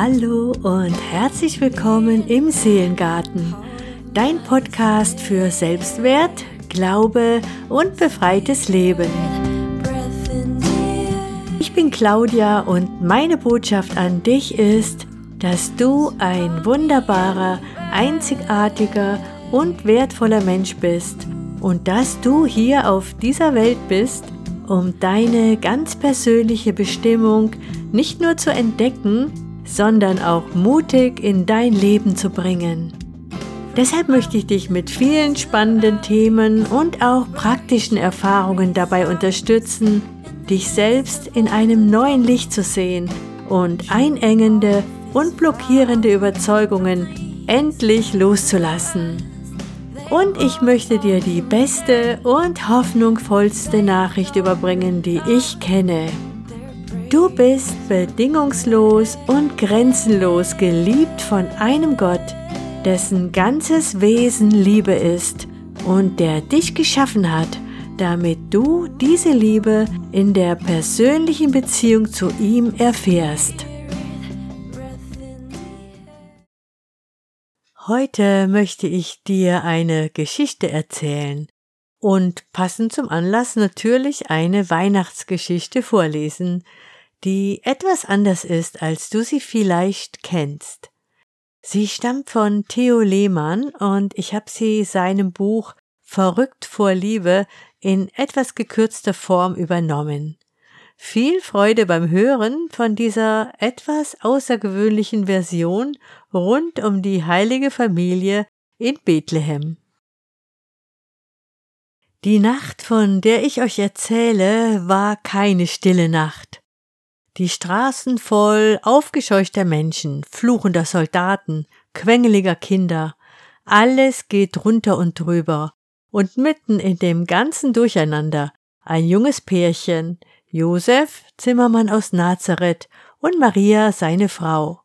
Hallo und herzlich willkommen im Seelengarten, dein Podcast für Selbstwert, Glaube und befreites Leben. Ich bin Claudia und meine Botschaft an dich ist, dass du ein wunderbarer, einzigartiger und wertvoller Mensch bist und dass du hier auf dieser Welt bist, um deine ganz persönliche Bestimmung nicht nur zu entdecken, sondern auch mutig in dein Leben zu bringen. Deshalb möchte ich dich mit vielen spannenden Themen und auch praktischen Erfahrungen dabei unterstützen, dich selbst in einem neuen Licht zu sehen und einengende und blockierende Überzeugungen endlich loszulassen. Und ich möchte dir die beste und hoffnungsvollste Nachricht überbringen, die ich kenne. Du bist bedingungslos und grenzenlos geliebt von einem Gott, dessen ganzes Wesen Liebe ist und der dich geschaffen hat, damit du diese Liebe in der persönlichen Beziehung zu ihm erfährst. Heute möchte ich dir eine Geschichte erzählen und passend zum Anlass natürlich eine Weihnachtsgeschichte vorlesen, die etwas anders ist, als du sie vielleicht kennst. Sie stammt von Theo Lehmann und ich habe sie seinem Buch Verrückt vor Liebe in etwas gekürzter Form übernommen. Viel Freude beim Hören von dieser etwas außergewöhnlichen Version rund um die heilige Familie in Bethlehem. Die Nacht, von der ich euch erzähle, war keine stille Nacht. Die Straßen voll aufgescheuchter Menschen, fluchender Soldaten, quengeliger Kinder, alles geht runter und drüber, und mitten in dem ganzen Durcheinander ein junges Pärchen, Josef, Zimmermann aus Nazareth, und Maria, seine Frau.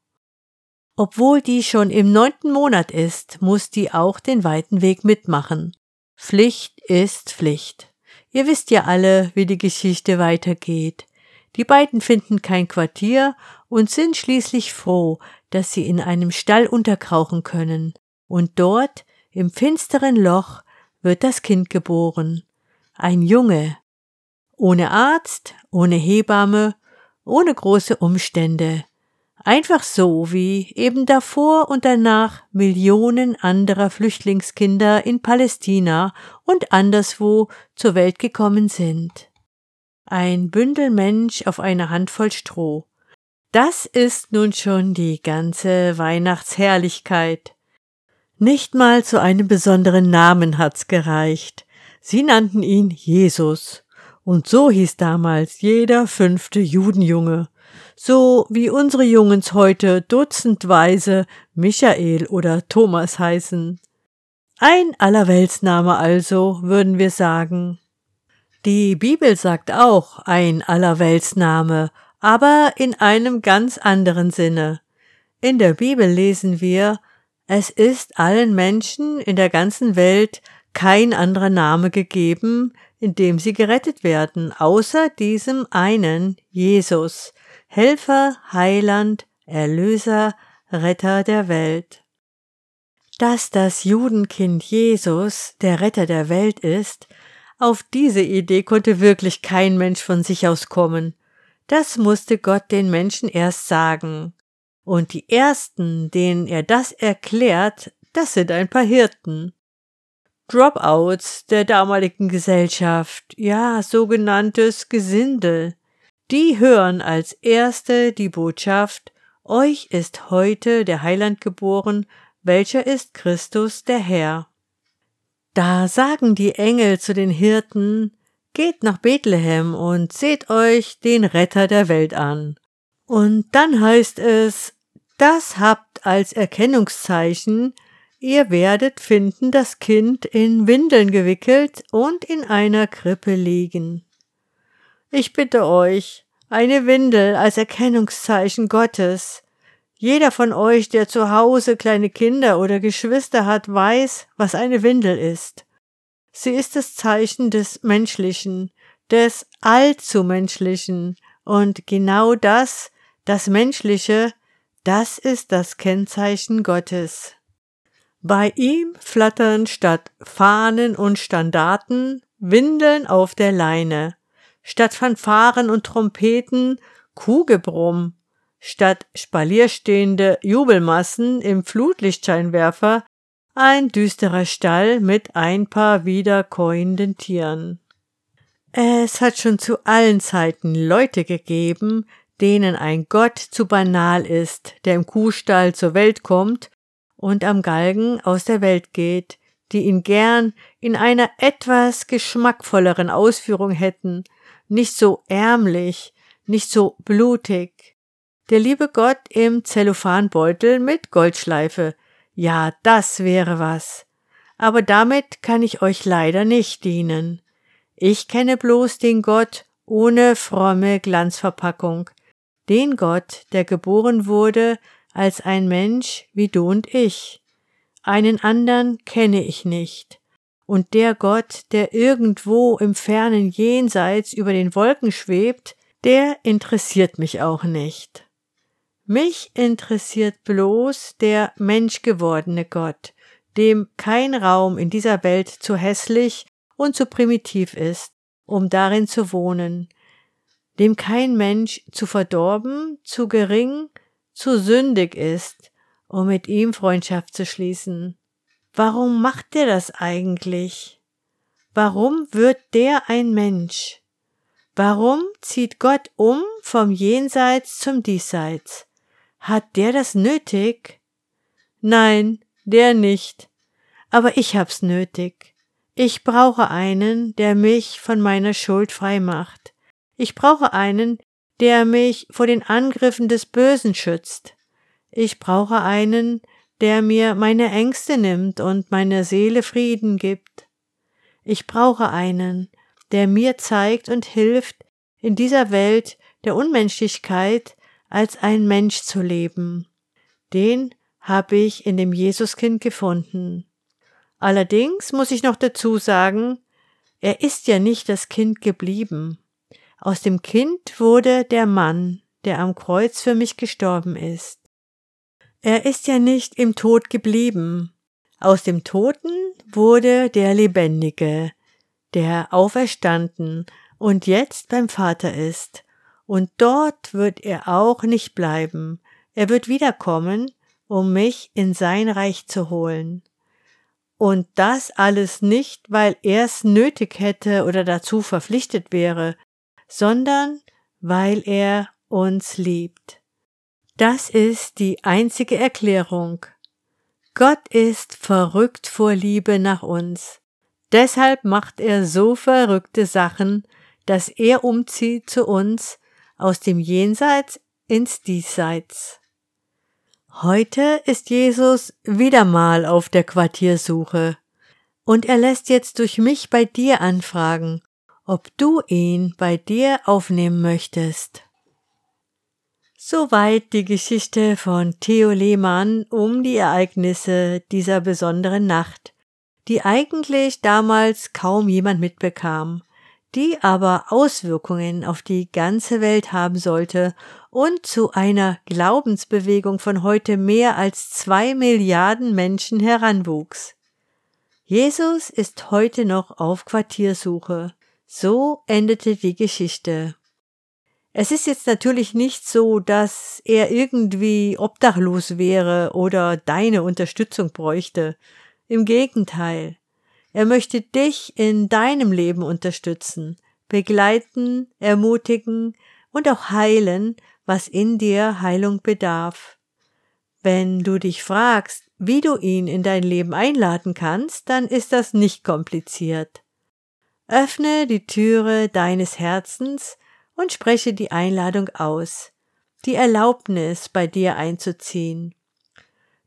Obwohl die schon im neunten Monat ist, muss die auch den weiten Weg mitmachen. Pflicht ist Pflicht. Ihr wisst ja alle, wie die Geschichte weitergeht. Die beiden finden kein Quartier und sind schließlich froh, dass sie in einem Stall unterkrauchen können. Und dort, im finsteren Loch, wird das Kind geboren. Ein Junge, ohne Arzt, ohne Hebamme, ohne große Umstände. Einfach so, wie eben davor und danach Millionen anderer Flüchtlingskinder in Palästina und anderswo zur Welt gekommen sind. Ein Bündel Mensch auf einer Handvoll Stroh. Das ist nun schon die ganze Weihnachtsherrlichkeit. Nicht mal zu einem besonderen Namen hat's gereicht. Sie nannten ihn Jesus. Und so hieß damals jeder fünfte Judenjunge, so wie unsere Jungens heute dutzendweise Michael oder Thomas heißen. Ein Allerweltsname also, würden wir sagen. Die Bibel sagt auch ein Allerweltsname, aber in einem ganz anderen Sinne. In der Bibel lesen wir, es ist allen Menschen in der ganzen Welt kein anderer Name gegeben, in dem sie gerettet werden, außer diesem einen Jesus, Helfer, Heiland, Erlöser, Retter der Welt. Dass das Judenkind Jesus der Retter der Welt ist, auf diese Idee konnte wirklich kein Mensch von sich aus kommen. Das musste Gott den Menschen erst sagen. Und die ersten, denen er das erklärt, das sind ein paar Hirten. Dropouts der damaligen Gesellschaft, ja, sogenanntes Gesindel. Die hören als erste die Botschaft, euch ist heute der Heiland geboren, welcher ist Christus der Herr. Da sagen die Engel zu den Hirten, geht nach Bethlehem und seht euch den Retter der Welt an. Und dann heißt es, das habt als Erkennungszeichen, Ihr werdet finden das Kind in Windeln gewickelt und in einer Krippe liegen. Ich bitte euch, eine Windel als Erkennungszeichen Gottes. Jeder von euch, der zu Hause kleine Kinder oder Geschwister hat, weiß, was eine Windel ist. Sie ist das Zeichen des Menschlichen, des Allzumenschlichen und genau das, das Menschliche, Das ist das Kennzeichen Gottes. Bei ihm flattern statt Fahnen und Standarten Windeln auf der Leine, statt Fanfaren und Trompeten Kuhgebrumm, statt spalierstehende Jubelmassen im Flutlichtscheinwerfer ein düsterer Stall mit ein paar wiederkäuenden Tieren. Es hat schon zu allen Zeiten Leute gegeben, denen ein Gott zu banal ist, der im Kuhstall zur Welt kommt und am Galgen aus der Welt geht, die ihn gern in einer etwas geschmackvolleren Ausführung hätten, nicht so ärmlich, nicht so blutig. Der liebe Gott im Zellophanbeutel mit Goldschleife, ja, das wäre was. Aber damit kann ich euch leider nicht dienen. Ich kenne bloß den Gott ohne fromme Glanzverpackung, den Gott, der geboren wurde als ein Mensch wie du und ich. Einen anderen kenne ich nicht. Und der Gott, der irgendwo im fernen Jenseits über den Wolken schwebt, der interessiert mich auch nicht. Mich interessiert bloß der menschgewordene Gott, dem kein Raum in dieser Welt zu hässlich und zu primitiv ist, um darin zu wohnen, dem kein Mensch zu verdorben, zu gering, zu sündig ist, um mit ihm Freundschaft zu schließen. Warum macht er das eigentlich? Warum wird der ein Mensch? Warum zieht Gott um vom Jenseits zum Diesseits? Hat der das nötig? Nein, der nicht. Aber ich hab's nötig. Ich brauche einen, der mich von meiner Schuld frei macht. Ich brauche einen, der mich vor den Angriffen des Bösen schützt. Ich brauche einen, der mir meine Ängste nimmt und meiner Seele Frieden gibt. Ich brauche einen, der mir zeigt und hilft, in dieser Welt der Unmenschlichkeit als ein Mensch zu leben. Den habe ich in dem Jesuskind gefunden. Allerdings muss ich noch dazu sagen, er ist ja nicht das Kind geblieben. Aus dem Kind wurde der Mann, der am Kreuz für mich gestorben ist. Er ist ja nicht im Tod geblieben. Aus dem Toten wurde der Lebendige, der auferstanden und jetzt beim Vater ist und dort wird er auch nicht bleiben. Er wird wiederkommen, um mich in sein Reich zu holen. Und das alles nicht, weil er es nötig hätte oder dazu verpflichtet wäre, sondern weil er uns liebt. Das ist die einzige Erklärung. Gott ist verrückt vor Liebe nach uns. Deshalb macht er so verrückte Sachen, dass er umzieht zu uns, aus dem Jenseits ins Diesseits. Heute ist Jesus wieder mal auf der Quartiersuche und er lässt jetzt durch mich bei dir anfragen, ob du ihn bei dir aufnehmen möchtest. Soweit die Geschichte von Theo Lehmann um die Ereignisse dieser besonderen Nacht, die eigentlich damals kaum jemand mitbekam die aber Auswirkungen auf die ganze Welt haben sollte und zu einer Glaubensbewegung von heute mehr als zwei Milliarden Menschen heranwuchs. Jesus ist heute noch auf Quartiersuche. So endete die Geschichte. Es ist jetzt natürlich nicht so, dass er irgendwie obdachlos wäre oder deine Unterstützung bräuchte. Im Gegenteil. Er möchte dich in deinem Leben unterstützen, begleiten, ermutigen und auch heilen, was in dir Heilung bedarf. Wenn du dich fragst, wie du ihn in dein Leben einladen kannst, dann ist das nicht kompliziert. Öffne die Türe deines Herzens und spreche die Einladung aus, die Erlaubnis bei dir einzuziehen.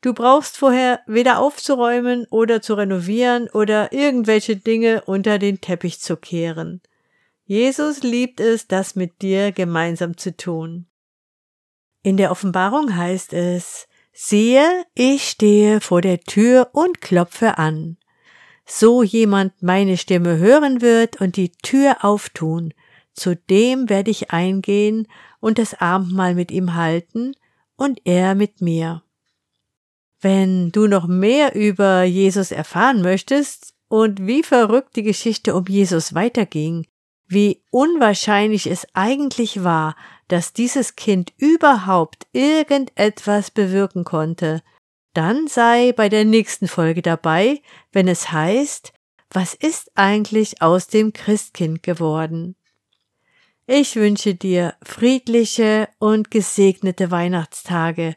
Du brauchst vorher weder aufzuräumen oder zu renovieren oder irgendwelche Dinge unter den Teppich zu kehren. Jesus liebt es, das mit dir gemeinsam zu tun. In der Offenbarung heißt es, siehe, ich stehe vor der Tür und klopfe an. So jemand meine Stimme hören wird und die Tür auftun, zu dem werde ich eingehen und das Abendmahl mit ihm halten und er mit mir. Wenn du noch mehr über Jesus erfahren möchtest und wie verrückt die Geschichte um Jesus weiterging, wie unwahrscheinlich es eigentlich war, dass dieses Kind überhaupt irgendetwas bewirken konnte, dann sei bei der nächsten Folge dabei, wenn es heißt, was ist eigentlich aus dem Christkind geworden? Ich wünsche dir friedliche und gesegnete Weihnachtstage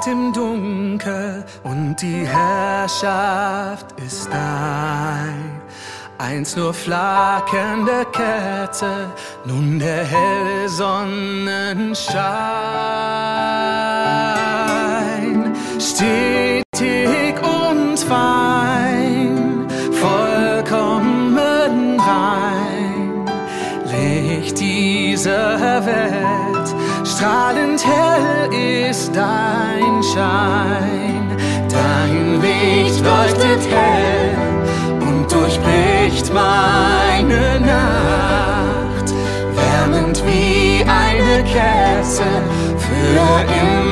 strahlt im Dunkel und die Herrschaft ist dein. Eins nur flackernde Kerze, nun der helle Sonnenschein. Stetig und fein, vollkommen rein, Licht dieser Welt strahlend hell ist dein Schein. Dein Licht leuchtet hell und durchbricht meine Nacht, wärmend wie eine Kerze für immer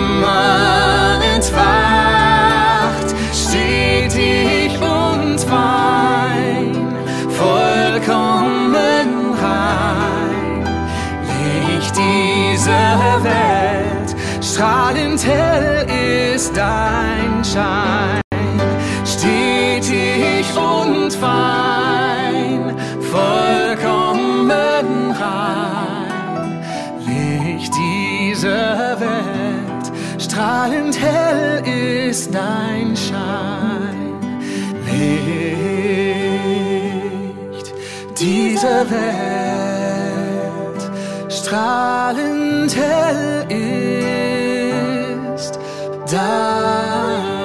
dein Schein, stetig und fein, vollkommen rein, Licht dieser Welt, strahlend hell ist dein Schein, Licht dieser Welt, strahlend hell ist dein